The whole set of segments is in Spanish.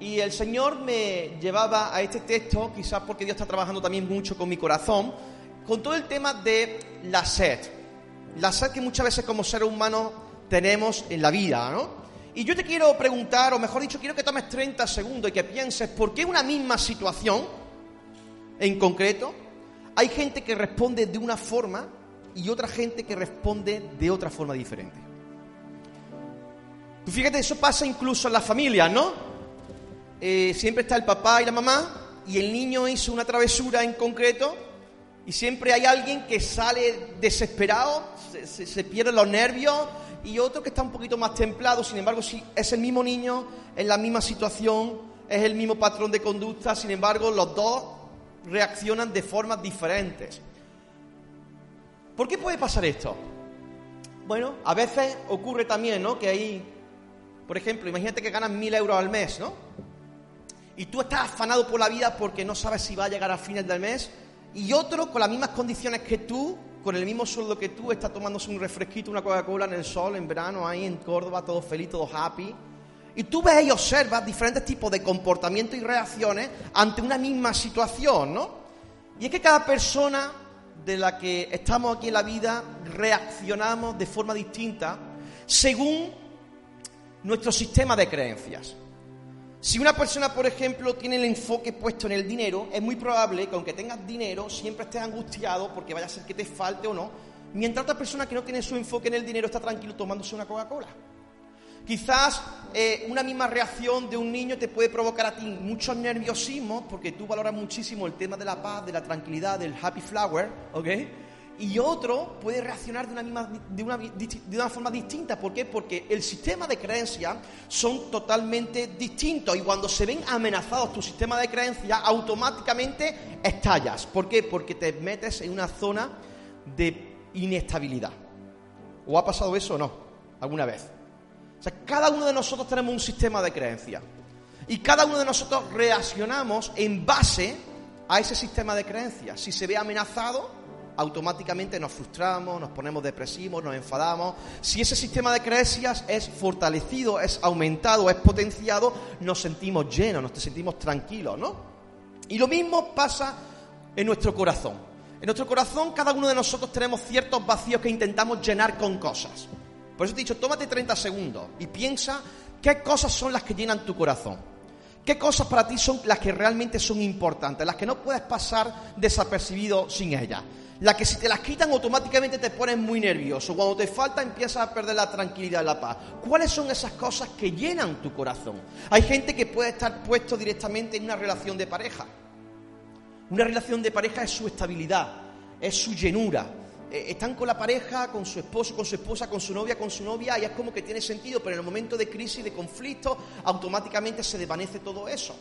Y el Señor me llevaba a este texto, quizás porque Dios está trabajando también mucho con mi corazón, con todo el tema de la sed. La sed que muchas veces como seres humanos tenemos en la vida, ¿no? Y yo te quiero preguntar, o mejor dicho, quiero que tomes 30 segundos y que pienses por qué una misma situación, en concreto, hay gente que responde de una forma y otra gente que responde de otra forma diferente. Tú fíjate, eso pasa incluso en las familias, ¿no? Eh, siempre está el papá y la mamá y el niño hizo una travesura en concreto y siempre hay alguien que sale desesperado, se, se pierde los nervios y otro que está un poquito más templado, sin embargo, si es el mismo niño, es la misma situación, es el mismo patrón de conducta, sin embargo, los dos reaccionan de formas diferentes. ¿Por qué puede pasar esto? Bueno, a veces ocurre también, ¿no? Que hay, por ejemplo, imagínate que ganas mil euros al mes, ¿no? Y tú estás afanado por la vida porque no sabes si va a llegar a fines del mes, y otro con las mismas condiciones que tú con el mismo sueldo que tú, está tomándose un refresquito, una Coca-Cola en el sol, en verano, ahí en Córdoba, todo feliz, todo happy. Y tú ves y observas diferentes tipos de comportamientos y reacciones ante una misma situación, ¿no? Y es que cada persona de la que estamos aquí en la vida reaccionamos de forma distinta según nuestro sistema de creencias. Si una persona, por ejemplo, tiene el enfoque puesto en el dinero, es muy probable que aunque tengas dinero, siempre estés angustiado porque vaya a ser que te falte o no, mientras otra persona que no tiene su enfoque en el dinero está tranquilo tomándose una Coca-Cola. Quizás eh, una misma reacción de un niño te puede provocar a ti muchos nerviosismos porque tú valoras muchísimo el tema de la paz, de la tranquilidad, del happy flower, ¿ok? Y otro puede reaccionar de una, forma distinta. ¿Por qué? Porque el sistema de creencias son totalmente distintos y cuando se ven amenazados tu sistema de creencias, automáticamente estallas. ¿Por qué? Porque te metes en una zona de inestabilidad. ¿O ha pasado eso o no? ¿Alguna vez? O sea, cada uno de nosotros tenemos un sistema de creencias. Y cada uno de nosotros reaccionamos en base a ese sistema de creencias. Si se ve amenazado, automáticamente nos frustramos, nos ponemos depresivos, nos enfadamos. Si ese sistema de creencias es fortalecido, es aumentado, es potenciado, nos sentimos llenos, nos sentimos tranquilos, ¿no? Y lo mismo pasa en nuestro corazón. En nuestro corazón cada uno de nosotros tenemos ciertos vacíos que intentamos llenar con cosas. Por eso te he dicho, tómate 30 segundos y piensa qué cosas son las que llenan tu corazón. ¿Qué cosas para ti son las que realmente son importantes, las que no puedes pasar desapercibido sin ellas? La que si te las quitan automáticamente te pones muy nervioso. Cuando te falta empiezas a perder la tranquilidad y la paz. ¿Cuáles son esas cosas que llenan tu corazón? Hay gente que puede estar puesto directamente en una relación de pareja. Una relación de pareja es su estabilidad, es su llenura. Eh, están con la pareja, con su esposo, con su esposa, con su novia, con su novia, y es como que tiene sentido, pero en el momento de crisis, de conflicto, automáticamente se desvanece todo eso.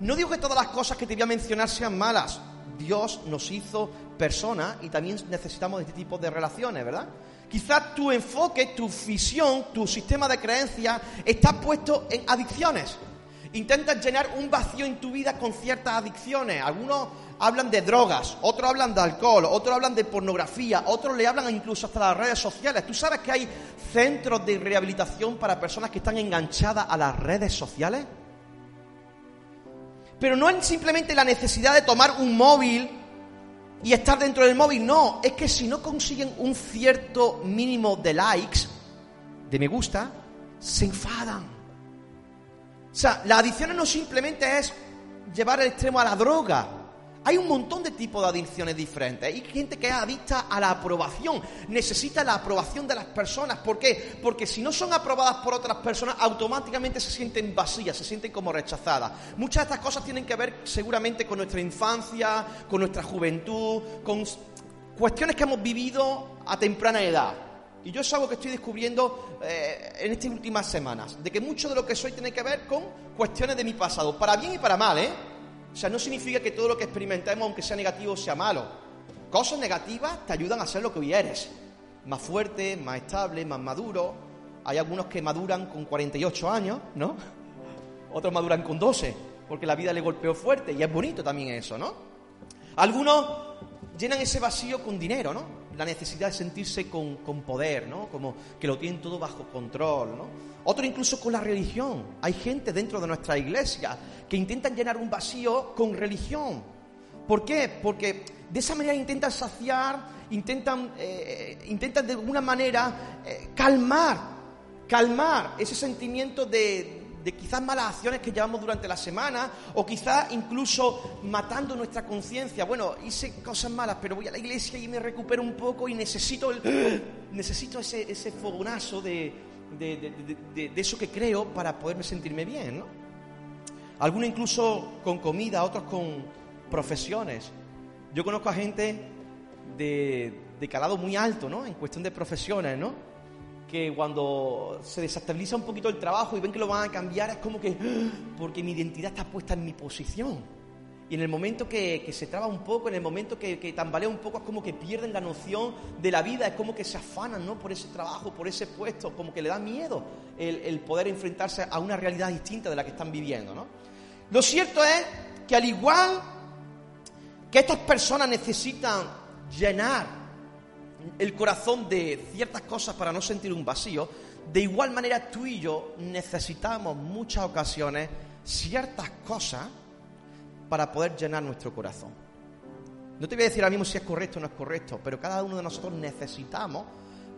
No digo que todas las cosas que te voy a mencionar sean malas, Dios nos hizo personas y también necesitamos este tipo de relaciones, ¿verdad? Quizás tu enfoque, tu visión, tu sistema de creencias está puesto en adicciones. Intentas llenar un vacío en tu vida con ciertas adicciones. Algunos hablan de drogas, otros hablan de alcohol, otros hablan de pornografía, otros le hablan incluso hasta las redes sociales. ¿Tú sabes que hay centros de rehabilitación para personas que están enganchadas a las redes sociales? Pero no es simplemente la necesidad de tomar un móvil y estar dentro del móvil, no, es que si no consiguen un cierto mínimo de likes, de me gusta, se enfadan. O sea, la adicción no simplemente es llevar el extremo a la droga, hay un montón de tipos de adicciones diferentes. Hay gente que es adicta a la aprobación, necesita la aprobación de las personas. ¿Por qué? Porque si no son aprobadas por otras personas, automáticamente se sienten vacías, se sienten como rechazadas. Muchas de estas cosas tienen que ver seguramente con nuestra infancia, con nuestra juventud, con cuestiones que hemos vivido a temprana edad. Y yo es algo que estoy descubriendo eh, en estas últimas semanas, de que mucho de lo que soy tiene que ver con cuestiones de mi pasado, para bien y para mal, ¿eh? O sea, no significa que todo lo que experimentemos, aunque sea negativo, sea malo. Cosas negativas te ayudan a ser lo que hoy eres. Más fuerte, más estable, más maduro. Hay algunos que maduran con 48 años, ¿no? Otros maduran con 12, porque la vida le golpeó fuerte y es bonito también eso, ¿no? Algunos llenan ese vacío con dinero, ¿no? La necesidad de sentirse con, con, poder, ¿no? Como que lo tienen todo bajo control, ¿no? Otro incluso con la religión. Hay gente dentro de nuestra iglesia que intentan llenar un vacío con religión. ¿Por qué? Porque de esa manera intentan saciar, intentan, eh, intentan de alguna manera eh, calmar, calmar ese sentimiento de, de quizás malas acciones que llevamos durante la semana o quizás incluso matando nuestra conciencia. Bueno, hice cosas malas, pero voy a la iglesia y me recupero un poco y necesito, el, necesito ese, ese fogonazo de, de, eso que creo para poderme sentirme bien. ¿no? Algunos incluso con comida, otros con profesiones. Yo conozco a gente de, de calado muy alto, ¿no? En cuestión de profesiones, ¿no? Que cuando se desestabiliza un poquito el trabajo y ven que lo van a cambiar, es como que, porque mi identidad está puesta en mi posición. Y en el momento que, se traba un poco, en el momento que, tambalea un poco, es como que pierden la noción de la vida, es como que se afanan ¿no? por ese trabajo, por ese puesto, como que le da miedo el, poder enfrentarse a una realidad distinta de la que están viviendo. ¿no? Lo cierto es que al igual que estas personas necesitan llenar el corazón de ciertas cosas para no sentir un vacío, de igual manera tú y yo necesitamos muchas ocasiones ciertas cosas para poder llenar nuestro corazón. No te voy a decir ahora mismo si es correcto o no es correcto, pero cada uno de nosotros necesitamos,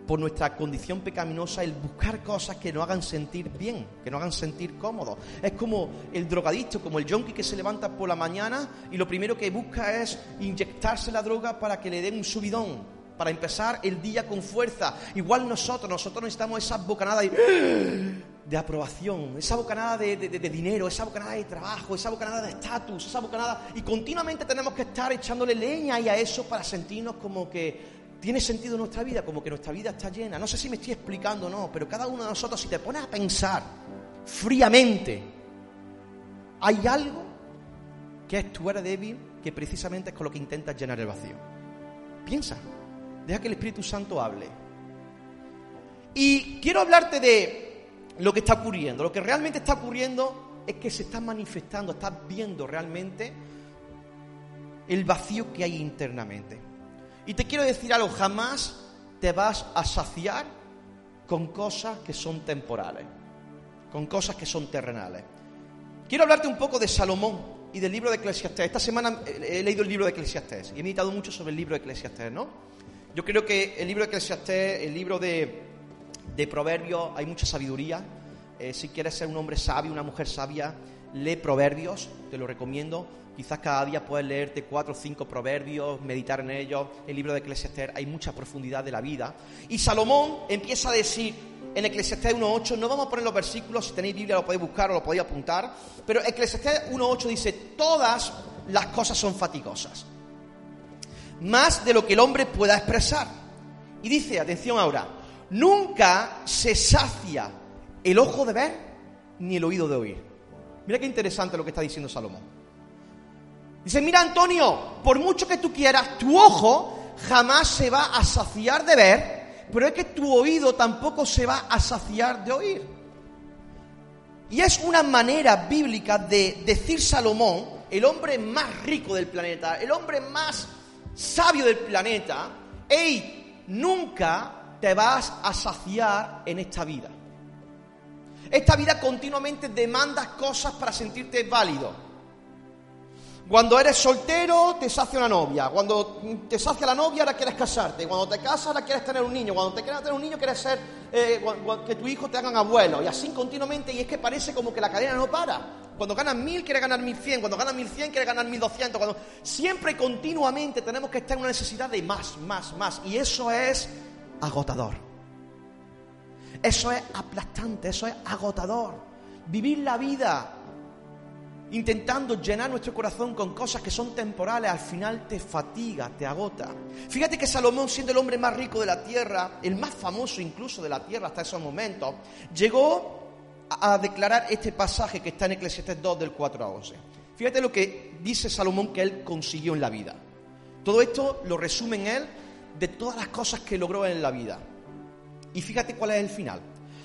por nuestra condición pecaminosa, el buscar cosas que nos hagan sentir bien, que nos hagan sentir cómodos. Es como el drogadicto, como el junkie que se levanta por la mañana y lo primero que busca es inyectarse la droga para que le den un subidón, para empezar el día con fuerza. Igual nosotros, nosotros necesitamos esa bocanada de, aprobación, esa bocanada de, dinero, esa bocanada de trabajo, esa bocanada de estatus, esa bocanada... Y continuamente tenemos que estar echándole leña y a eso para sentirnos como que tiene sentido nuestra vida, como que nuestra vida está llena. No sé si me estoy explicando o no, pero cada uno de nosotros, si te pones a pensar fríamente, hay algo que es tu débil, que precisamente es con lo que intentas llenar el vacío. Piensa. Deja que el Espíritu Santo hable. Y quiero hablarte de lo que está ocurriendo. Lo que realmente está ocurriendo es que se está manifestando, estás viendo realmente el vacío que hay internamente. Y te quiero decir algo, jamás te vas a saciar con cosas que son temporales, con cosas que son terrenales. Quiero hablarte un poco de Salomón y del libro de Eclesiastés. Esta semana he leído el libro de Eclesiastés y he meditado mucho sobre el libro de Eclesiastés, ¿no? Yo creo que el libro de Eclesiastés, el libro de, Proverbios, hay mucha sabiduría. Eh, si quieres ser un hombre sabio, una mujer sabia, lee Proverbios, te lo recomiendo. Quizás cada día puedes leerte cuatro o cinco proverbios, meditar en ellos. El libro de Eclesiastés hay mucha profundidad de la vida. Y Salomón empieza a decir en Eclesiastés 1.8, no vamos a poner los versículos, si tenéis Biblia lo podéis buscar o lo podéis apuntar, pero Eclesiastés 1.8 dice, todas las cosas son fatigosas más de lo que el hombre pueda expresar. Y dice, atención ahora, nunca se sacia el ojo de ver ni el oído de oír. Mira qué interesante lo que está diciendo Salomón. Dice, mira Antonio, por mucho que tú quieras, tu ojo jamás se va a saciar de ver, pero es que tu oído tampoco se va a saciar de oír. Y es una manera bíblica de decir Salomón, el hombre más rico del planeta, el hombre más sabio del planeta, hey, nunca te vas a saciar en esta vida. Esta vida continuamente demanda cosas para sentirte válido. Cuando eres soltero, te sacia una novia. Cuando te sacia la novia, ahora quieres casarte. Cuando te casas, ahora quieres tener un niño. Cuando te quieres tener un niño, quieres ser eh, que tu hijo te hagan abuelo. Y así continuamente. Y es que parece como que la cadena no para. Cuando ganas mil, quieres ganar mil cien. Cuando ganas mil cien, quieres ganar mil doscientos. Cuando... Siempre continuamente tenemos que estar en una necesidad de más, más, más. Y eso es agotador. Eso es aplastante, eso es agotador. Vivir la vida intentando llenar nuestro corazón con cosas que son temporales, al final te fatiga, te agota. Fíjate que Salomón, siendo el hombre más rico de la tierra, el más famoso incluso de la tierra hasta esos momentos, llegó a declarar este pasaje que está en Eclesiastes 2 del 4 a 11. Fíjate lo que dice Salomón que él consiguió en la vida. Todo esto lo resume en él de todas las cosas que logró en la vida. Y fíjate cuál es el final.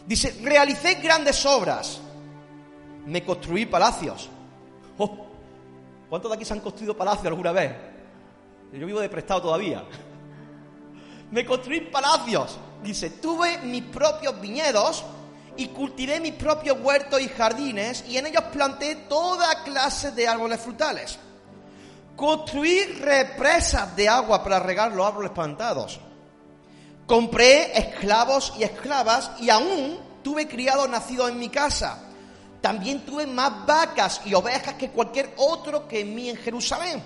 Dice, realicé grandes obras, me construí palacios. Oh, ¿Cuántos de aquí se han construido palacios alguna vez? Yo vivo de prestado todavía. Me construí palacios. Dice, tuve mis propios viñedos y cultivé mis propios huertos y jardines y en ellos planté toda clase de árboles frutales. Construí represas de agua para regar los árboles plantados. Compré esclavos y esclavas y aún tuve criados nacidos en mi casa. También tuve más vacas y ovejas que cualquier otro que en mí en Jerusalén.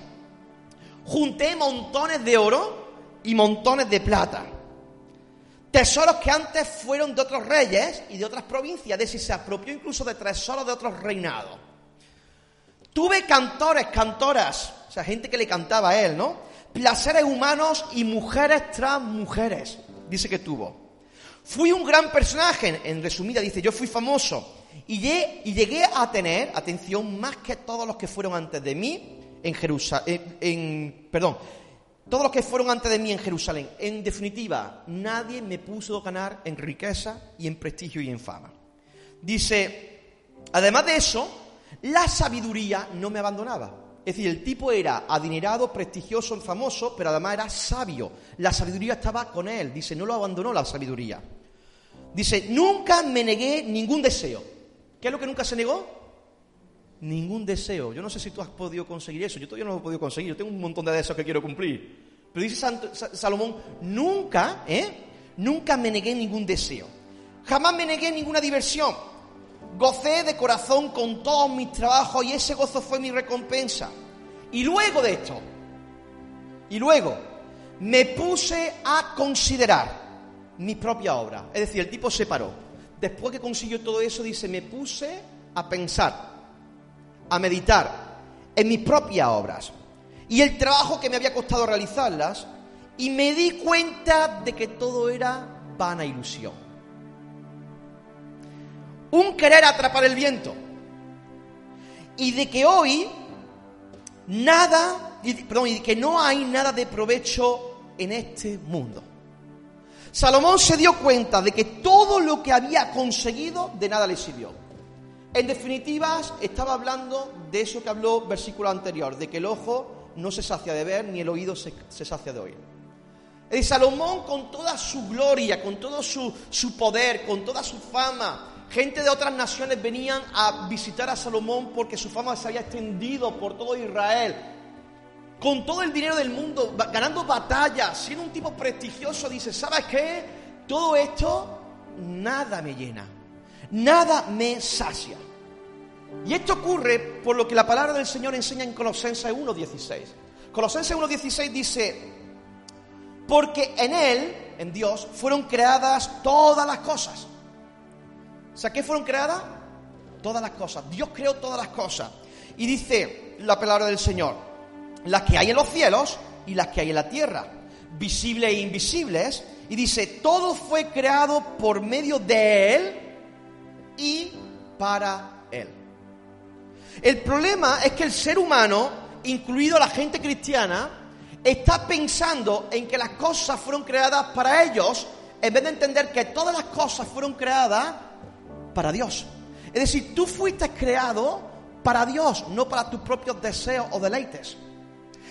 Junté montones de oro y montones de plata Tesoros que antes fueron de otros reyes y de otras provincias, de si se apropió incluso de tesoros de otros reinados. Tuve cantores, cantoras, o sea, gente que le cantaba a él, ¿no? Placeres humanos y mujeres tras mujeres, dice que tuvo. Fui un gran personaje, en resumida dice, yo fui famoso y llegué, a tener, atención, más que todos los que fueron antes de mí en Jerusalén, en, perdón, todos los que fueron antes de mí en Jerusalén. En definitiva, nadie me puso ganar en riqueza y en prestigio y en fama. Dice, además de eso, la sabiduría no me abandonaba. Es decir, el tipo era adinerado, prestigioso, famoso, pero además era sabio. La sabiduría estaba con él. Dice, no lo abandonó la sabiduría. Dice, nunca me negué ningún deseo. ¿Qué es lo que nunca se negó? Ningún deseo. Yo no sé si tú has podido conseguir eso. Yo todavía no lo he podido conseguir. Yo tengo un montón de deseos que quiero cumplir. Pero dice Salomón, nunca, ¿eh? Nunca me negué ningún deseo. Jamás me negué ninguna diversión. Gocé de corazón con todos mis trabajos y ese gozo fue mi recompensa. Y luego de esto, y luego, me puse a considerar mi propia obra. Es decir, el tipo se paró. Después que consiguió todo eso, dice, me puse a pensar, a meditar en mis propias obras y el trabajo que me había costado realizarlas y me di cuenta de que todo era vana ilusión. Un querer atrapar el viento y de que hoy nada, perdón, y que no hay nada de provecho en este mundo. Salomón se dio cuenta de que todo lo que había conseguido de nada le sirvió. En definitiva, estaba hablando de eso que habló versículo anterior, de que el ojo no se sacia de ver, ni el oído se, sacia de oír. Y Salomón con toda su gloria, con todo su, su poder, con toda su fama, gente de otras naciones venían a visitar a Salomón porque su fama se había extendido por todo Israel. Con todo el dinero del mundo, ganando batallas, siendo un tipo prestigioso, dice, ¿sabes qué? Todo esto nada me llena, nada me sacia. Y esto ocurre por lo que la palabra del Señor enseña en Colosenses 1.16. Colosenses 1.16 dice, porque en Él, en Dios, fueron creadas todas las cosas. O ¿qué fueron creadas? Todas las cosas. Dios creó todas las cosas. Y dice la palabra del Señor, las que hay en los cielos y las que hay en la tierra, visibles e invisibles. Y dice, todo fue creado por medio de Él y para Él. El problema es que el ser humano, incluido la gente cristiana, está pensando en que las cosas fueron creadas para ellos, en vez de entender que todas las cosas fueron creadas para Dios. Es decir, tú fuiste creado para Dios, no para tus propios deseos o deleites.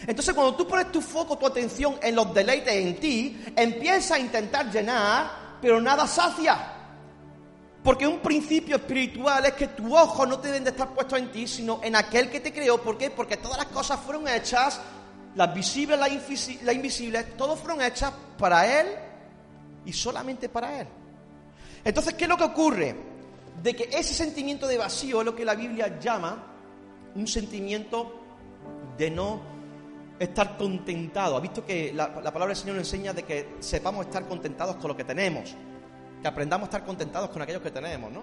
Entonces, cuando tú pones tu foco, tu atención en los deleites en ti, empiezas a intentar llenar, pero nada sacia. Porque un principio espiritual es que tus ojos no deben de estar puestos en ti, sino en aquel que te creó. ¿Por qué? Porque todas las cosas fueron hechas, las visibles, las invisibles, todas fueron hechas para Él y solamente para Él. Entonces, ¿qué es lo que ocurre? De que ese sentimiento de vacío es lo que la Biblia llama un sentimiento de no estar contentado. Ha visto que la, la palabra del Señor nos enseña de que sepamos estar contentados con lo que tenemos que aprendamos a estar contentados con aquellos que tenemos, ¿no?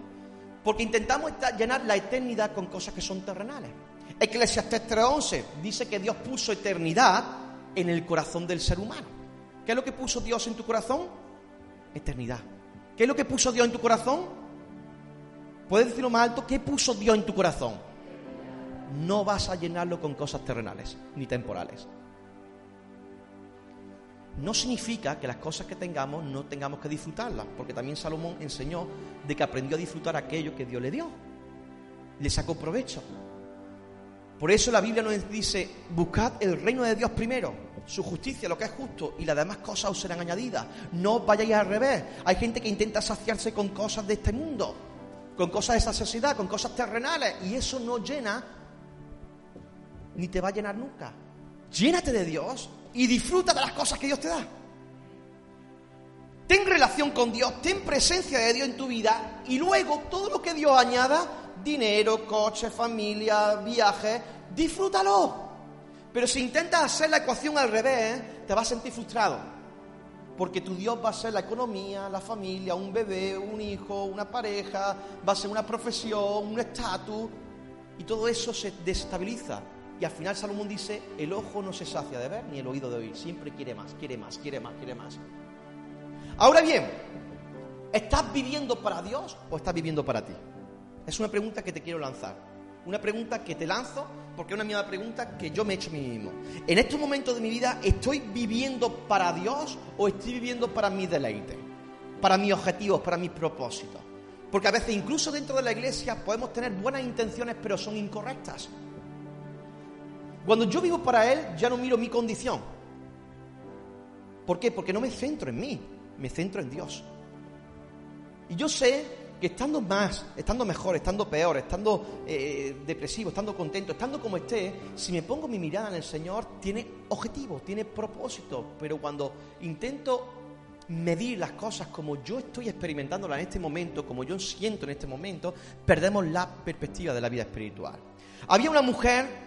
Porque intentamos llenar la eternidad con cosas que son terrenales. Eclesiastes 3.11 dice que Dios puso eternidad en el corazón del ser humano. ¿Qué es lo que puso Dios en tu corazón? Eternidad. ¿Qué es lo que puso Dios en tu corazón? ¿Puedes decirlo más alto? ¿Qué puso Dios en tu corazón? No vas a llenarlo con cosas terrenales ni temporales no significa que las cosas que tengamos no tengamos que disfrutarlas, porque también Salomón enseñó de que aprendió a disfrutar aquello que Dios le dio. Le sacó provecho. Por eso la Biblia nos dice, buscad el reino de Dios primero su justicia, lo que es justo, y las demás cosas os serán añadidas. No vayáis al revés. Hay gente que intenta saciarse con cosas de este mundo, con cosas de esa sociedad, con cosas terrenales, y eso no llena, ni te va a llenar nunca. Llénate de Dios y disfruta de las cosas que Dios te da. Ten relación con Dios, ten presencia de Dios en tu vida y luego todo lo que Dios añada, dinero, coche, familia, viaje, disfrútalo. Pero si intentas hacer la ecuación al revés, te vas a sentir frustrado. Porque tu Dios va a ser la economía, la familia, un bebé, un hijo, una pareja, va a ser una profesión, un estatus. Y todo eso se desestabiliza. Y al final Salomón dice, el ojo no se sacia de ver ni el oído de oír. Siempre quiere más, quiere más, quiere más, quiere más. Ahora bien, ¿estás viviendo para Dios o estás viviendo para ti? Es una pregunta que te quiero lanzar. Una pregunta que te lanzo porque es una misma pregunta que yo me he hecho a mí mismo. En estos momentos de mi vida, ¿estoy viviendo para Dios o estoy viviendo para mi deleite? Para mis objetivos, para mis propósitos. Porque a veces incluso dentro de la iglesia podemos tener buenas intenciones, pero son incorrectas. Cuando yo vivo para Él, ya no miro mi condición. ¿Por qué? Porque no me centro en mí, me centro en Dios. Y yo sé que estando más, estando mejor, estando peor, estando eh, depresivo, estando contento, estando como esté, si me pongo mi mirada en el Señor, tiene objetivo, tiene propósito. Pero cuando intento medir las cosas como yo estoy experimentándolas en este momento, como yo siento en este momento, perdemos la perspectiva de la vida espiritual. Había una mujer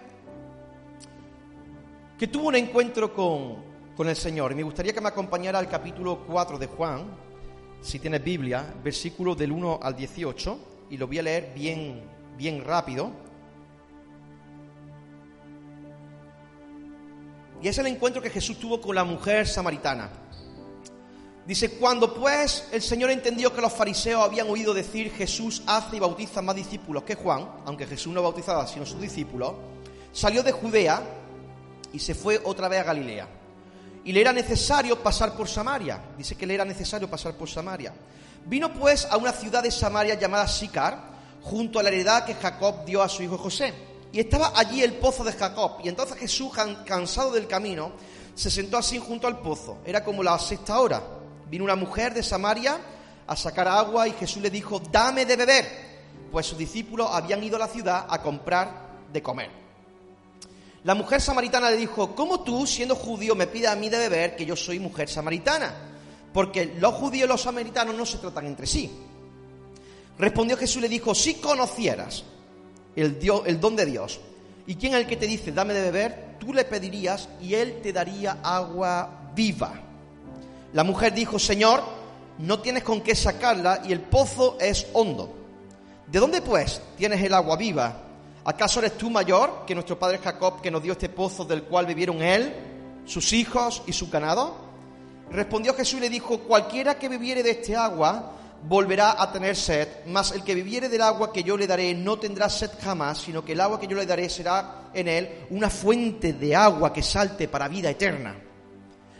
que tuvo un encuentro con, con el Señor y me gustaría que me acompañara al capítulo 4 de Juan, si tienes Biblia, versículo del 1 al 18, y lo voy a leer bien, bien rápido. Y es el encuentro que Jesús tuvo con la mujer samaritana. Dice, cuando pues el Señor entendió que los fariseos habían oído decir Jesús hace y bautiza más discípulos que Juan, aunque Jesús no bautizaba sino sus discípulos, salió de Judea y se fue otra vez a Galilea y le era necesario pasar por Samaria. Dice que le era necesario pasar por Samaria. Vino pues a una ciudad de Samaria llamada Sicar, junto a la heredad que Jacob dio a su hijo José. Y estaba allí el pozo de Jacob. Y entonces Jesús, cansado del camino, se sentó así junto al pozo. Era como la sexta hora. Vino una mujer de Samaria a sacar agua y Jesús le dijo, dame de beber. Pues sus discípulos habían ido a la ciudad a comprar de comer. La mujer samaritana le dijo, ¿cómo tú, siendo judío, me pides a mí de beber que yo soy mujer samaritana? Porque los judíos y los samaritanos no se tratan entre sí. Respondió Jesús y le dijo, si conocieras el, don de Dios, ¿y quién es el que te dice, dame de beber? Tú le pedirías y él te daría agua viva. La mujer dijo, Señor, no tienes con qué sacarla y el pozo es hondo. ¿De dónde pues tienes el agua viva? ¿Acaso eres tú mayor que nuestro padre Jacob que nos dio este pozo del cual vivieron él, sus hijos y su ganado? Respondió Jesús y le dijo, cualquiera que bebiere de este agua volverá a tener sed, mas el que bebiere del agua que yo le daré no tendrá sed jamás, sino que el agua que yo le daré será en él una fuente de agua que salte para vida eterna.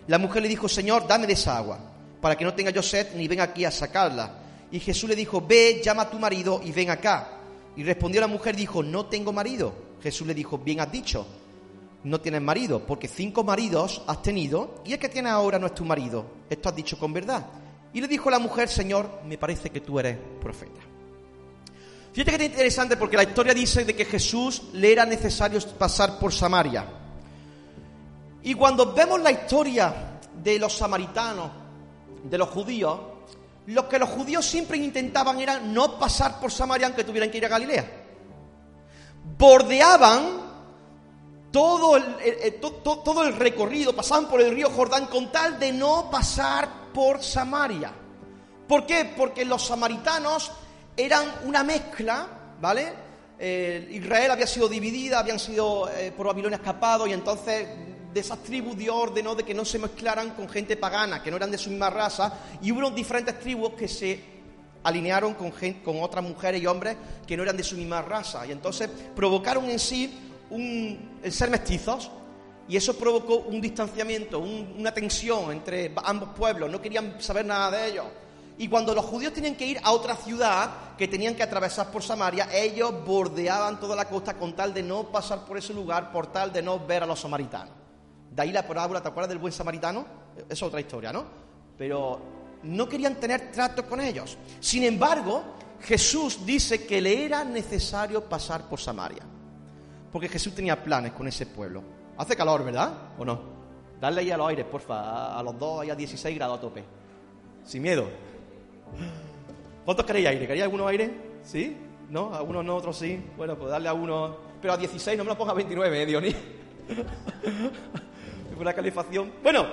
La mujer le dijo, Señor, dame de esa agua, para que no tenga yo sed ni venga aquí a sacarla. Y Jesús le dijo, ve, llama a tu marido y ven acá. Y respondió la mujer, dijo, no tengo marido. Jesús le dijo, bien has dicho, no tienes marido, porque cinco maridos has tenido y el que tienes ahora no es tu marido. Esto has dicho con verdad. Y le dijo la mujer, Señor, me parece que tú eres profeta. Fíjate que es interesante porque la historia dice de que Jesús le era necesario pasar por Samaria. Y cuando vemos la historia de los samaritanos, de los judíos, lo que los judíos siempre intentaban era no pasar por Samaria aunque tuvieran que ir a Galilea. Bordeaban todo el, todo el recorrido, pasaban por el río Jordán con tal de no pasar por Samaria. ¿Por qué? Porque los samaritanos eran una mezcla, ¿vale? Israel había sido dividida, habían sido eh, por Babilonia escapados y entonces de esas tribus Dios ordenó de que no se mezclaran con gente pagana, que no eran de su misma raza, y hubo diferentes tribus que se alinearon con, con otras mujeres y hombres que no eran de su misma raza, y entonces provocaron en sí el ser mestizos, y eso provocó un distanciamiento, una tensión entre ambos pueblos, no querían saber nada de ellos. Y cuando los judíos tenían que ir a otra ciudad, que tenían que atravesar por Samaria, ellos bordeaban toda la costa con tal de no pasar por ese lugar, por tal de no ver a los samaritanos. De ahí la parábola, ¿te acuerdas del buen samaritano? Es otra historia, ¿no? Pero no querían tener trato con ellos. Sin embargo, Jesús dice que le era necesario pasar por Samaria. Porque Jesús tenía planes con ese pueblo. Hace calor, ¿verdad? ¿O no? Dale ahí a los aires, porfa. A los dos, ahí a 16 grados a tope. Sin miedo. ¿Cuántos queréis aire? ¿Queréis alguno aire? ¿Sí? ¿No? Algunos no, otros sí. Bueno, pues darle a uno. Pero a 16 no me lo ponga a 29, ¿eh, Dionis? Calefacción. Bueno,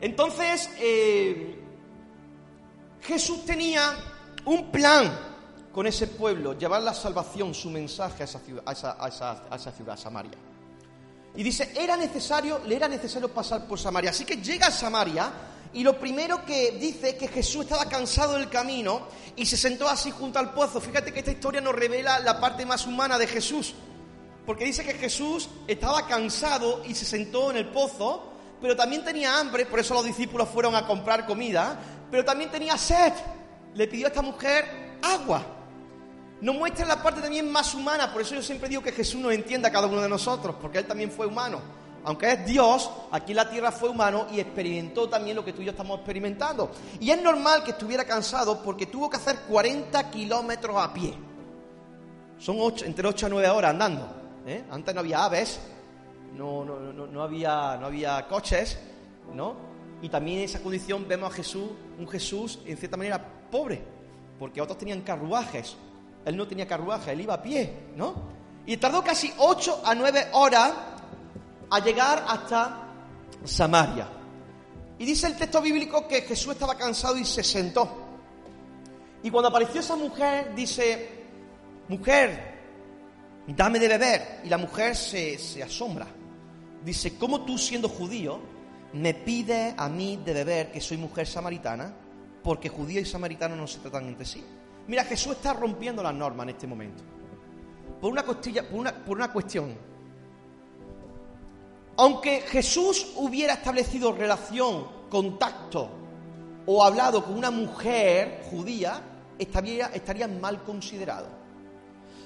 entonces eh, Jesús tenía un plan con ese pueblo, llevar la salvación, su mensaje a esa ciudad, a esa, a esa ciudad, Samaria. Y dice, era necesario, le era necesario pasar por Samaria. Así que llega a Samaria y lo primero que dice es que Jesús estaba cansado del camino y se sentó así junto al pozo. Fíjate que esta historia nos revela la parte más humana de Jesús. Porque dice que Jesús estaba cansado y se sentó en el pozo, pero también tenía hambre, por eso los discípulos fueron a comprar comida, pero también tenía sed. Le pidió a esta mujer agua. Nos muestra la parte también más humana, por eso yo siempre digo que Jesús nos entienda a cada uno de nosotros, porque Él también fue humano. Aunque es Dios, aquí en la tierra fue humano y experimentó también lo que tú y yo estamos experimentando. Y es normal que estuviera cansado porque tuvo que hacer 40 kilómetros a pie. Son entre 8 a 9 horas andando. ¿Eh? Antes no había aves, no, no, no, no, había, no había coches, ¿no? Y también en esa condición vemos a Jesús, un Jesús en cierta manera pobre, porque otros tenían carruajes. Él no tenía carruaje, él iba a pie, ¿no? Y tardó casi 8 a 9 horas a llegar hasta Samaria. Y dice el texto bíblico que Jesús estaba cansado y se sentó. Y cuando apareció esa mujer, dice, mujer, dame de beber. Y la mujer se, asombra. Dice, ¿cómo tú siendo judío me pides a mí de beber que soy mujer samaritana? Porque judío y samaritano no se tratan entre sí. Mira, Jesús está rompiendo las normas en este momento. Por una, costilla, por una, por una cuestión aunque Jesús hubiera establecido relación, contacto o hablado con una mujer judía, estaría, estaría mal considerado.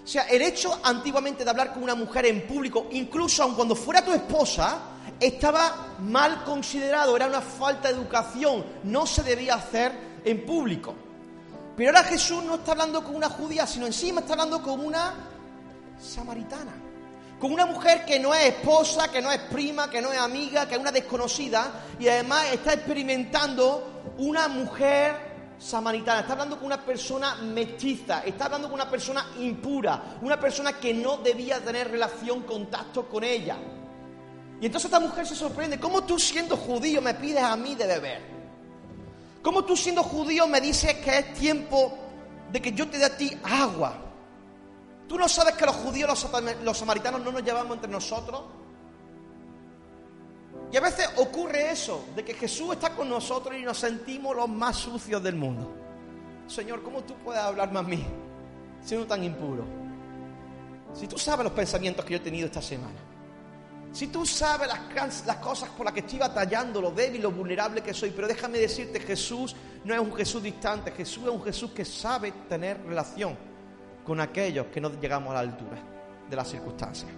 O sea, el hecho antiguamente de hablar con una mujer en público, incluso aun cuando fuera tu esposa, estaba mal considerado, era una falta de educación, no se debía hacer en público. Pero ahora Jesús no está hablando con una judía, sino encima está hablando con una samaritana con una mujer que no es esposa, que no es prima, que no es amiga, que es una desconocida y además está experimentando una mujer samaritana, está hablando con una persona mestiza, está hablando con una persona impura, una persona que no debía tener relación, contacto con ella. Y entonces esta mujer se sorprende, ¿cómo tú siendo judío me pides a mí de beber? ¿Cómo tú siendo judío me dices que es tiempo de que yo te dé a ti agua? ¿Tú no sabes que los judíos, los, samaritanos no nos llevamos entre nosotros? Y a veces ocurre eso, de que Jesús está con nosotros y nos sentimos los más sucios del mundo. Señor, ¿cómo tú puedes hablarme a mí siendo tan impuro? Si tú sabes los pensamientos que yo he tenido esta semana, si tú sabes las, las cosas por las que estoy batallando, lo débil, lo vulnerable que soy, pero déjame decirte, Jesús no es un Jesús distante, Jesús es un Jesús que sabe tener relación con aquellos que no llegamos a la altura de las circunstancias.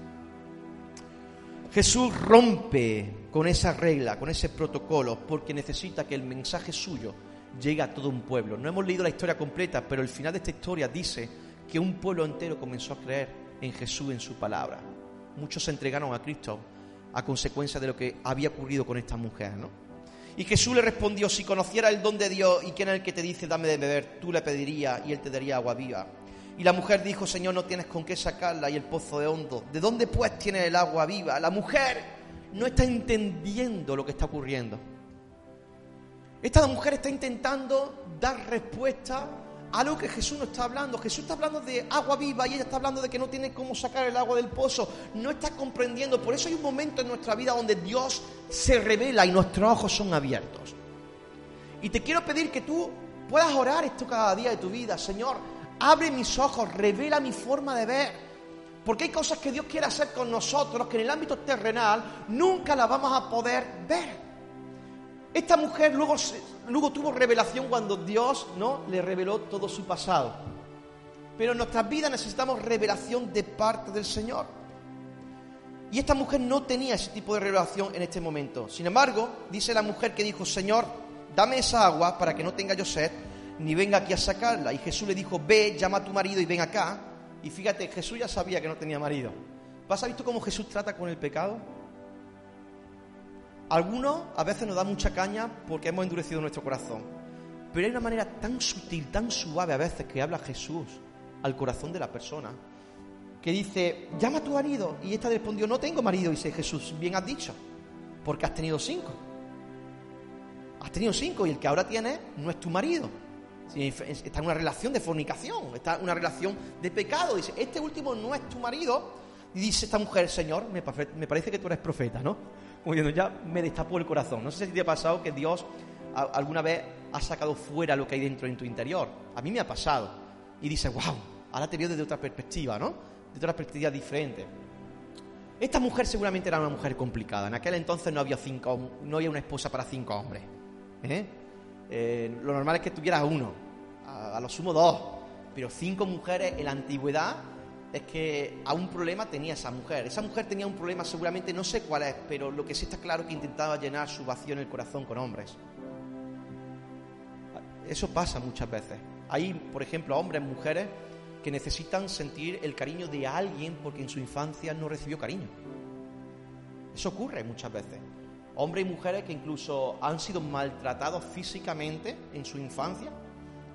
Jesús rompe con esa regla, con ese protocolo, porque necesita que el mensaje suyo llegue a todo un pueblo. No hemos leído la historia completa, pero el final de esta historia dice que un pueblo entero comenzó a creer en Jesús, en su palabra. Muchos se entregaron a Cristo a consecuencia de lo que había ocurrido con esta mujer, ¿no? Y Jesús le respondió, si conociera el don de Dios y quién es el que te dice, dame de beber, tú le pedirías y él te daría agua viva. Y la mujer dijo, Señor, no tienes con qué sacarla y el pozo de hondo. ¿De dónde pues tiene el agua viva? La mujer no está entendiendo lo que está ocurriendo. Esta mujer está intentando dar respuesta a lo que Jesús no está hablando. Jesús está hablando de agua viva y ella está hablando de que no tiene cómo sacar el agua del pozo. No está comprendiendo. Por eso hay un momento en nuestra vida donde Dios se revela y nuestros ojos son abiertos. Y te quiero pedir que tú puedas orar esto cada día de tu vida. Señor, abre mis ojos, revela mi forma de ver. Porque hay cosas que Dios quiere hacer con nosotros que en el ámbito terrenal nunca las vamos a poder ver. Esta mujer luego, luego tuvo revelación cuando Dios ¿no? le reveló todo su pasado. Pero en nuestras vidas necesitamos revelación de parte del Señor. Y esta mujer no tenía ese tipo de revelación en este momento. Sin embargo, dice la mujer que dijo, Señor, dame esa agua para que no tenga yo sed, ni venga aquí a sacarla. Y Jesús le dijo, ve, llama a tu marido y ven acá. Y fíjate, Jesús ya sabía que no tenía marido. ¿Vas a visto cómo Jesús trata con el pecado? Algunos a veces nos da mucha caña porque hemos endurecido nuestro corazón. Pero hay una manera tan sutil, tan suave a veces que habla Jesús al corazón de la persona. Que dice, llama a tu marido. Y esta respondió, no tengo marido. Y dice Jesús, bien has dicho, porque has tenido cinco. Has tenido cinco y el que ahora tiene no es tu marido. Está en una relación de fornicación, está en una relación de pecado. Dice, este último no es tu marido. Y dice esta mujer, Señor, me, parece que tú eres profeta, ¿no? Como diciendo, ya me destapó el corazón. No sé si te ha pasado que Dios alguna vez ha sacado fuera lo que hay dentro en tu interior. A mí me ha pasado. Y dice, wow, ahora te veo desde otra perspectiva, ¿no? Desde otra perspectiva diferente. Esta mujer seguramente era una mujer complicada. En aquel entonces no había, cinco, no había una esposa para cinco hombres. ¿eh? Eh, lo normal es que tuvieras uno, a, lo sumo dos, pero cinco mujeres en la antigüedad es que a un problema tenía esa mujer. Esa mujer tenía un problema seguramente, no sé cuál es, pero lo que sí está claro es que intentaba llenar su vacío en el corazón con hombres. Eso pasa muchas veces. Hay, por ejemplo, hombres, mujeres que necesitan sentir el cariño de alguien porque en su infancia no recibió cariño. Eso ocurre muchas veces hombres y mujeres que incluso han sido maltratados físicamente en su infancia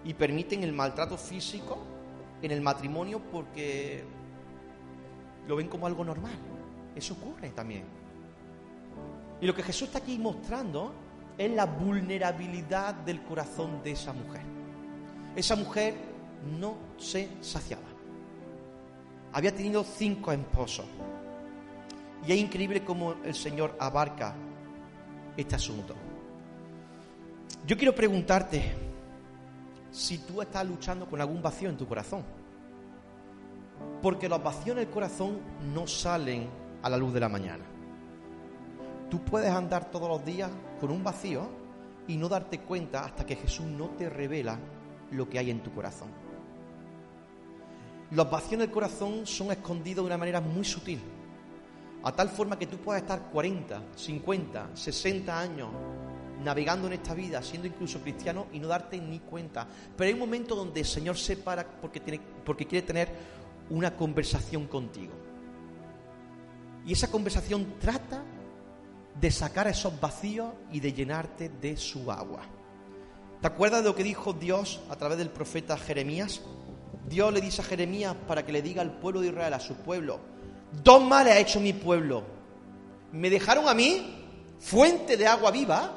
y permiten el maltrato físico en el matrimonio porque lo ven como algo normal. Eso ocurre también. Y lo que Jesús está aquí mostrando es la vulnerabilidad del corazón de esa mujer. Esa mujer no se saciaba. Había tenido cinco esposos. Y es increíble cómo el Señor abarca este asunto. Yo quiero preguntarte si tú estás luchando con algún vacío en tu corazón. Porque los vacíos en el corazón no salen a la luz de la mañana. Tú puedes andar todos los días con un vacío y no darte cuenta hasta que Jesús no te revela lo que hay en tu corazón. Los vacíos en el corazón son escondidos de una manera muy sutil a tal forma que tú puedas estar 40, 50, 60 años navegando en esta vida, siendo incluso cristiano y no darte ni cuenta. Pero hay un momento donde el Señor se para porque, tiene, porque quiere tener una conversación contigo. Y esa conversación trata de sacar esos vacíos y de llenarte de su agua. ¿Te acuerdas de lo que dijo Dios a través del profeta Jeremías? Dios le dice a Jeremías para que le diga al pueblo de Israel, a su pueblo, Dos males ha hecho mi pueblo. Me dejaron a mí fuente de agua viva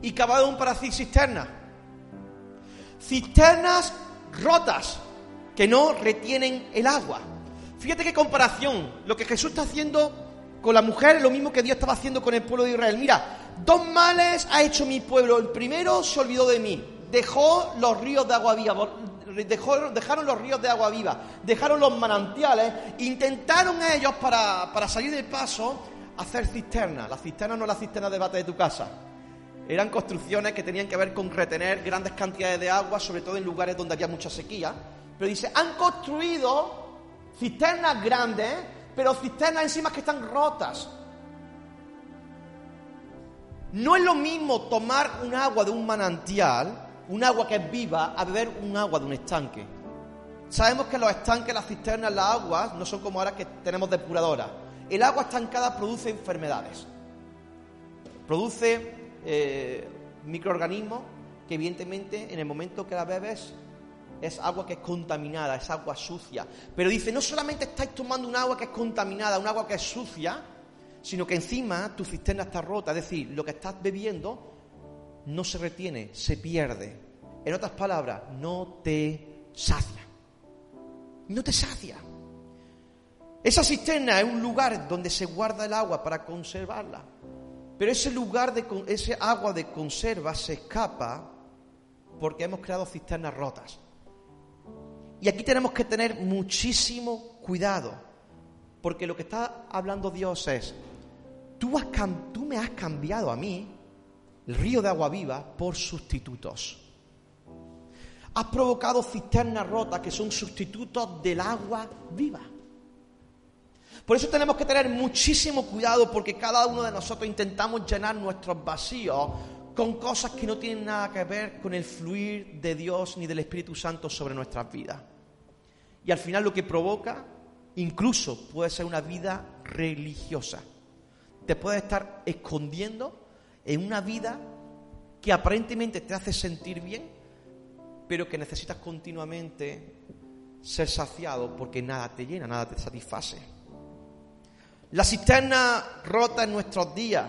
y cavaron para cisternas. Cisternas rotas que no retienen el agua. Fíjate qué comparación. Lo que Jesús está haciendo con la mujer es lo mismo que Dios estaba haciendo con el pueblo de Israel. Mira, dos males ha hecho mi pueblo. El primero se olvidó de mí. Dejó los ríos de agua viva dejaron los ríos de agua viva, dejaron los manantiales, intentaron ellos para, para salir del paso hacer cisternas. La cisterna no es la cisterna de bate de tu casa. Eran construcciones que tenían que ver con retener grandes cantidades de agua, sobre todo en lugares donde había mucha sequía. Pero dice, han construido cisternas grandes, pero cisternas encima que están rotas. No es lo mismo tomar un agua de un manantial un agua que es viva a beber un agua de un estanque. Sabemos que los estanques, las cisternas, las aguas no son como ahora que tenemos depuradoras. El agua estancada produce enfermedades, produce eh, microorganismos que evidentemente en el momento que la bebes es agua que es contaminada, es agua sucia. Pero dice, no solamente estáis tomando un agua que es contaminada, un agua que es sucia, sino que encima tu cisterna está rota, es decir, lo que estás bebiendo no se retiene, se pierde. En otras palabras, no te sacia. No te sacia. Esa cisterna es un lugar donde se guarda el agua para conservarla. Pero ese lugar de ese agua de conserva se escapa porque hemos creado cisternas rotas. Y aquí tenemos que tener muchísimo cuidado, porque lo que está hablando Dios es, tú, tú me has cambiado a mí el río de agua viva por sustitutos. Has provocado cisternas rotas que son sustitutos del agua viva. Por eso tenemos que tener muchísimo cuidado porque cada uno de nosotros intentamos llenar nuestros vacíos con cosas que no tienen nada que ver con el fluir de Dios ni del Espíritu Santo sobre nuestras vidas. Y al final lo que provoca incluso puede ser una vida religiosa. Te puedes estar escondiendo en una vida que aparentemente te hace sentir bien, pero que necesitas continuamente ser saciado porque nada te llena, nada te satisface. La cisterna rota en nuestros días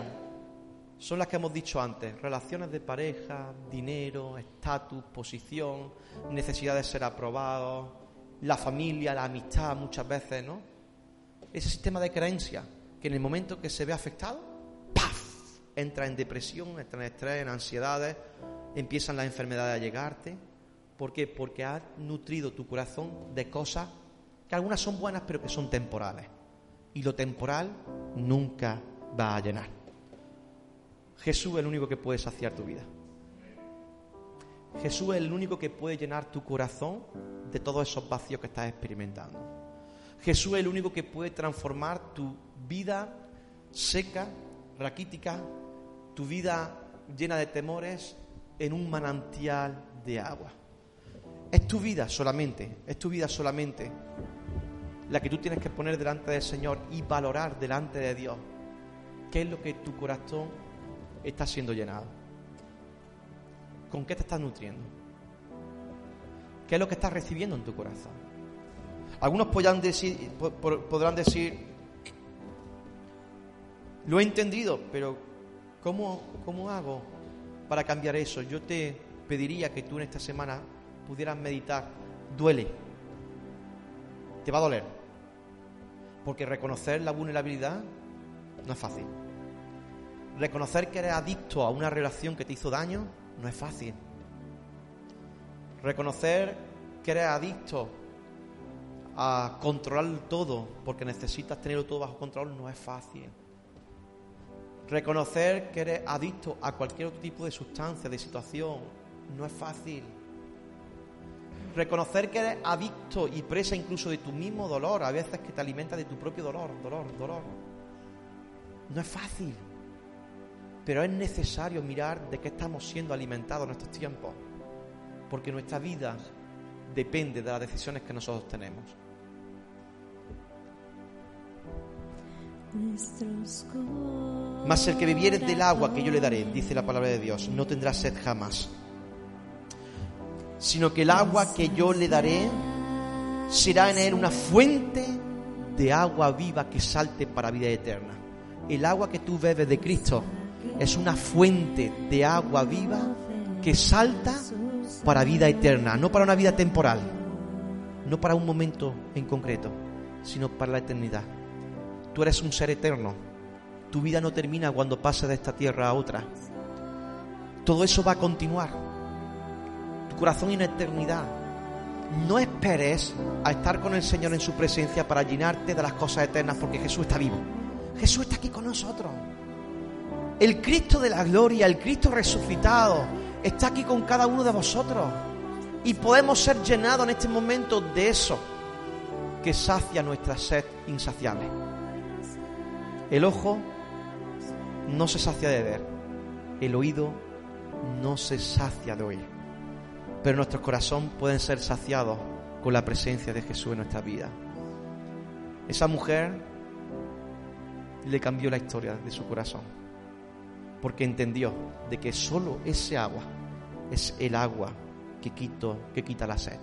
son las que hemos dicho antes, relaciones de pareja, dinero, estatus, posición, necesidad de ser aprobado, la familia, la amistad muchas veces, ¿no? Ese sistema de creencia que en el momento que se ve afectado, ¡paf! Entra en depresión, entra en estrés, en ansiedades, empiezan las enfermedades a llegarte. ¿Por qué? Porque has nutrido tu corazón de cosas que algunas son buenas pero que son temporales. Y lo temporal nunca va a llenar. Jesús es el único que puede saciar tu vida. Jesús es el único que puede llenar tu corazón de todos esos vacíos que estás experimentando. Jesús es el único que puede transformar tu vida seca, raquítica, tu vida llena de temores en un manantial de agua. Es tu vida solamente, es tu vida solamente la que tú tienes que poner delante del Señor y valorar delante de Dios qué es lo que tu corazón está siendo llenado. ¿Con qué te estás nutriendo? ¿Qué es lo que estás recibiendo en tu corazón? Algunos podrán decir, podrán decir lo he entendido, pero ¿cómo, ¿cómo hago para cambiar eso? Yo te pediría que tú en esta semana pudieras meditar. Duele. Te va a doler. Porque reconocer la vulnerabilidad no es fácil. Reconocer que eres adicto a una relación que te hizo daño no es fácil. Reconocer que eres adicto a controlar todo porque necesitas tenerlo todo bajo control no es fácil. Reconocer que eres adicto a cualquier otro tipo de sustancia, de situación, no es fácil. Reconocer que eres adicto y presa incluso de tu mismo dolor, a veces que te alimenta de tu propio dolor, dolor, dolor. No es fácil. Pero es necesario mirar de qué estamos siendo alimentados en estos tiempos. Porque nuestra vida depende de las decisiones que nosotros tenemos. Mas el que bebiere del agua que yo le daré, dice la palabra de Dios, no tendrá sed jamás. Sino que el agua que yo le daré será en él una fuente de agua viva que salte para vida eterna. El agua que tú bebes de Cristo es una fuente de agua viva que salta para vida eterna, no para una vida temporal, no para un momento en concreto, sino para la eternidad. Tú eres un ser eterno. Tu vida no termina cuando pases de esta tierra a otra. Todo eso va a continuar. Tu corazón en eternidad. No esperes a estar con el Señor en su presencia para llenarte de las cosas eternas porque Jesús está vivo. Jesús está aquí con nosotros. El Cristo de la gloria, el Cristo resucitado, está aquí con cada uno de vosotros. Y podemos ser llenados en este momento de eso que sacia nuestra sed insaciable. El ojo no se sacia de ver, el oído no se sacia de oír, pero nuestros corazones pueden ser saciados con la presencia de Jesús en nuestra vida. Esa mujer le cambió la historia de su corazón, porque entendió de que solo ese agua es el agua que, quito, que quita la sed.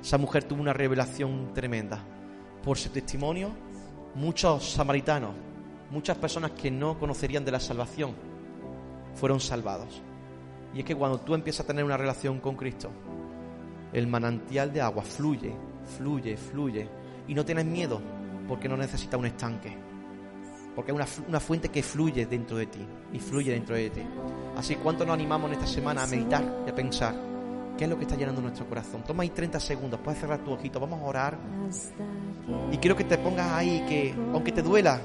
Esa mujer tuvo una revelación tremenda. Por su testimonio, muchos samaritanos muchas personas que no conocerían de la salvación fueron salvados. Y es que cuando tú empiezas a tener una relación con Cristo, el manantial de agua fluye, fluye, fluye. Y no tienes miedo porque no necesitas un estanque. Porque es una, una, fuente que fluye dentro de ti y fluye dentro de ti. Así, ¿cuánto nos animamos en esta semana a meditar y a pensar qué es lo que está llenando nuestro corazón? Toma ahí 30 segundos, puedes cerrar tu ojito, vamos a orar. Y quiero que te pongas ahí, que aunque te duela,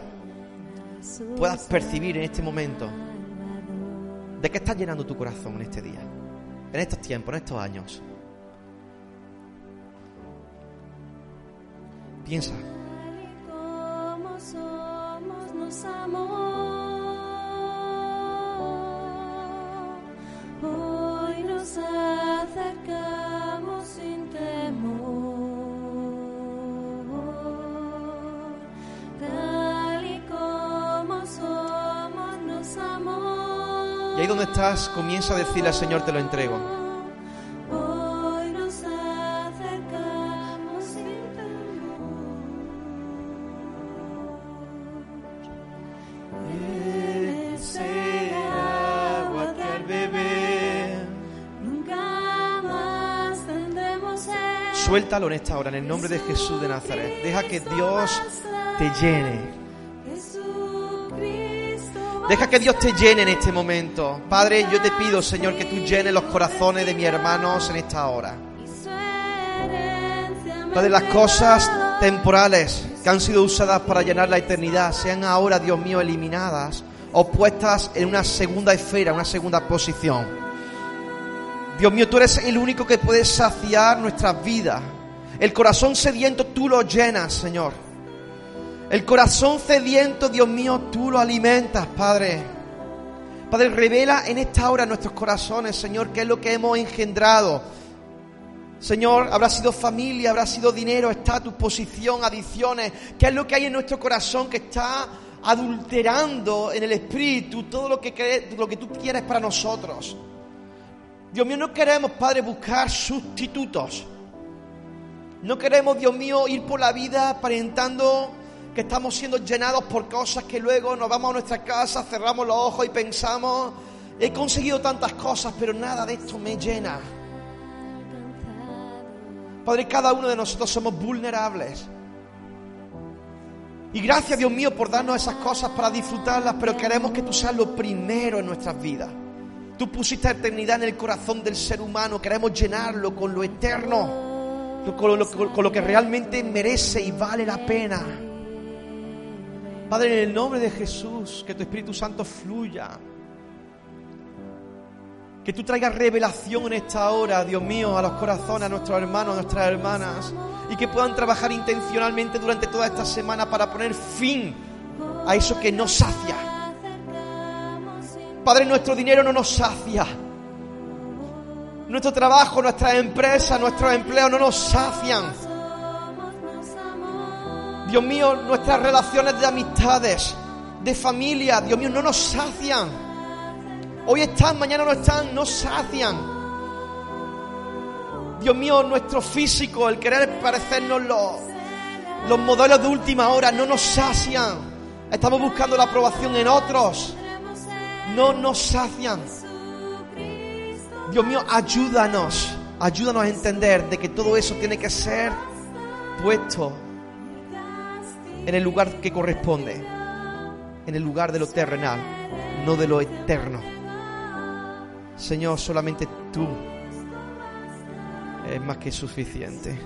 puedas percibir en este momento de qué está llenando tu corazón en este día, en estos tiempos, en estos años. Piensa. Ahí donde estás, comienza a decirle al Señor, te lo entrego. Suéltalo en esta hora, en el nombre de Jesús de Nazaret. Deja que Dios te llene. Deja que Dios te llene en este momento. Padre, yo te pido, Señor, que tú llenes los corazones de mis hermanos en esta hora. Padre, las cosas temporales que han sido usadas para llenar la eternidad sean ahora, Dios mío, eliminadas o puestas en una segunda esfera, una segunda posición. Dios mío, tú eres el único que puedes saciar nuestras vidas. El corazón sediento tú lo llenas, Señor. El corazón sediento, Dios mío, tú lo alimentas, Padre. Padre, revela en esta hora nuestros corazones, Señor, qué es lo que hemos engendrado. Señor, habrá sido familia, habrá sido dinero, estatus, posición, adicciones. ¿Qué es lo que hay en nuestro corazón que está adulterando en el espíritu todo lo que, lo que tú quieres para nosotros? Dios mío, no queremos, Padre, buscar sustitutos. No queremos, Dios mío, ir por la vida aparentando que estamos siendo llenados por cosas que luego nos vamos a nuestra casa, cerramos los ojos y pensamos, he conseguido tantas cosas, pero nada de esto me llena. Padre, cada uno de nosotros somos vulnerables. Y gracias, Dios mío, por darnos esas cosas para disfrutarlas, pero queremos que tú seas lo primero en nuestras vidas. Tú pusiste eternidad en el corazón del ser humano, queremos llenarlo con lo eterno, con lo, con lo que realmente merece y vale la pena. Padre, en el nombre de Jesús, que tu Espíritu Santo fluya. Que tú traigas revelación en esta hora, Dios mío, a los corazones, a nuestros hermanos, a nuestras hermanas. Y que puedan trabajar intencionalmente durante toda esta semana para poner fin a eso que nos sacia. Padre, nuestro dinero no nos sacia. Nuestro trabajo, nuestras empresas, nuestros empleos no nos sacian. Dios mío, nuestras relaciones de amistades, de familia, Dios mío, no nos sacian. Hoy están, mañana no están, no sacian. Dios mío, nuestro físico, el querer parecernos los, los modelos de última hora, no nos sacian. Estamos buscando la aprobación en otros. No nos sacian. Dios mío, ayúdanos. Ayúdanos a entender de que todo eso tiene que ser puesto en el lugar que corresponde. En el lugar de lo terrenal, no de lo eterno. Señor, solamente tú es más que suficiente.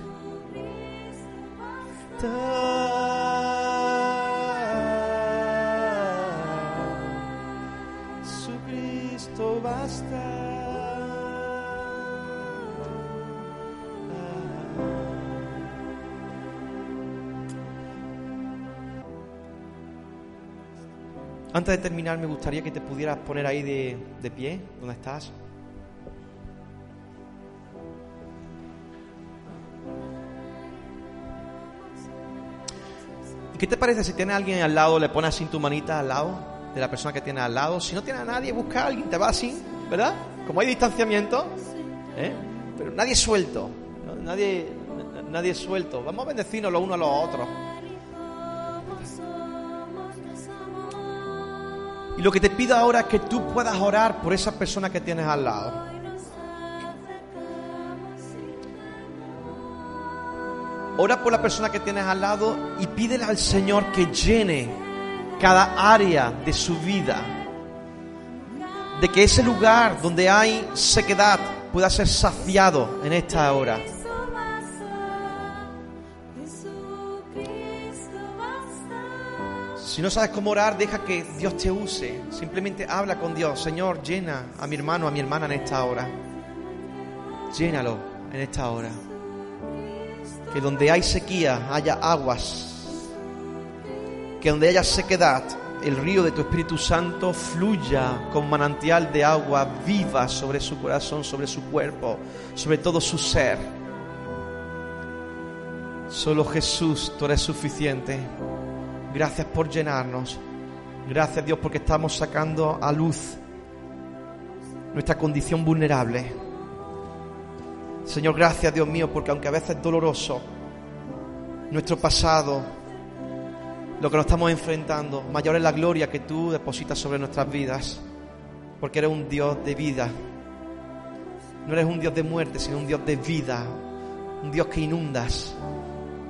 Su Cristo basta. Antes de terminar, me gustaría que te pudieras poner ahí de, de pie, donde estás. ¿Y qué te parece si tienes a alguien al lado, le pones así tu manita al lado de la persona que tienes al lado? Si no tiene a nadie, busca a alguien, te va así, ¿verdad? Como hay distanciamiento, ¿eh? pero nadie suelto, nadie, nadie suelto. Vamos a bendecirnos los unos a los otros. Lo que te pido ahora es que tú puedas orar por esa persona que tienes al lado. Ora por la persona que tienes al lado y pídele al Señor que llene cada área de su vida. De que ese lugar donde hay sequedad pueda ser saciado en esta hora. Si no sabes cómo orar, deja que Dios te use. Simplemente habla con Dios. Señor, llena a mi hermano, a mi hermana en esta hora. Llénalo en esta hora. Que donde hay sequía haya aguas. Que donde haya sequedad el río de tu Espíritu Santo fluya con manantial de agua viva sobre su corazón, sobre su cuerpo, sobre todo su ser. Solo Jesús, tú eres suficiente. Gracias por llenarnos. Gracias Dios porque estamos sacando a luz nuestra condición vulnerable. Señor, gracias Dios mío porque aunque a veces es doloroso, nuestro pasado, lo que nos estamos enfrentando, mayor es la gloria que tú depositas sobre nuestras vidas, porque eres un Dios de vida. No eres un Dios de muerte, sino un Dios de vida, un Dios que inundas,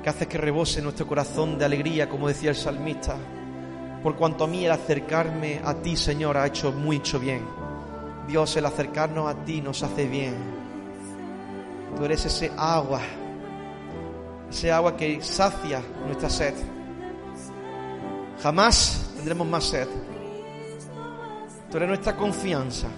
que haces que rebose nuestro corazón de alegría, como decía el salmista. Por cuanto a mí el acercarme a ti, Señor, ha hecho mucho bien. Dios, el acercarnos a ti nos hace bien. Tú eres ese agua, ese agua que sacia nuestra sed. Jamás tendremos más sed. Tú eres nuestra confianza.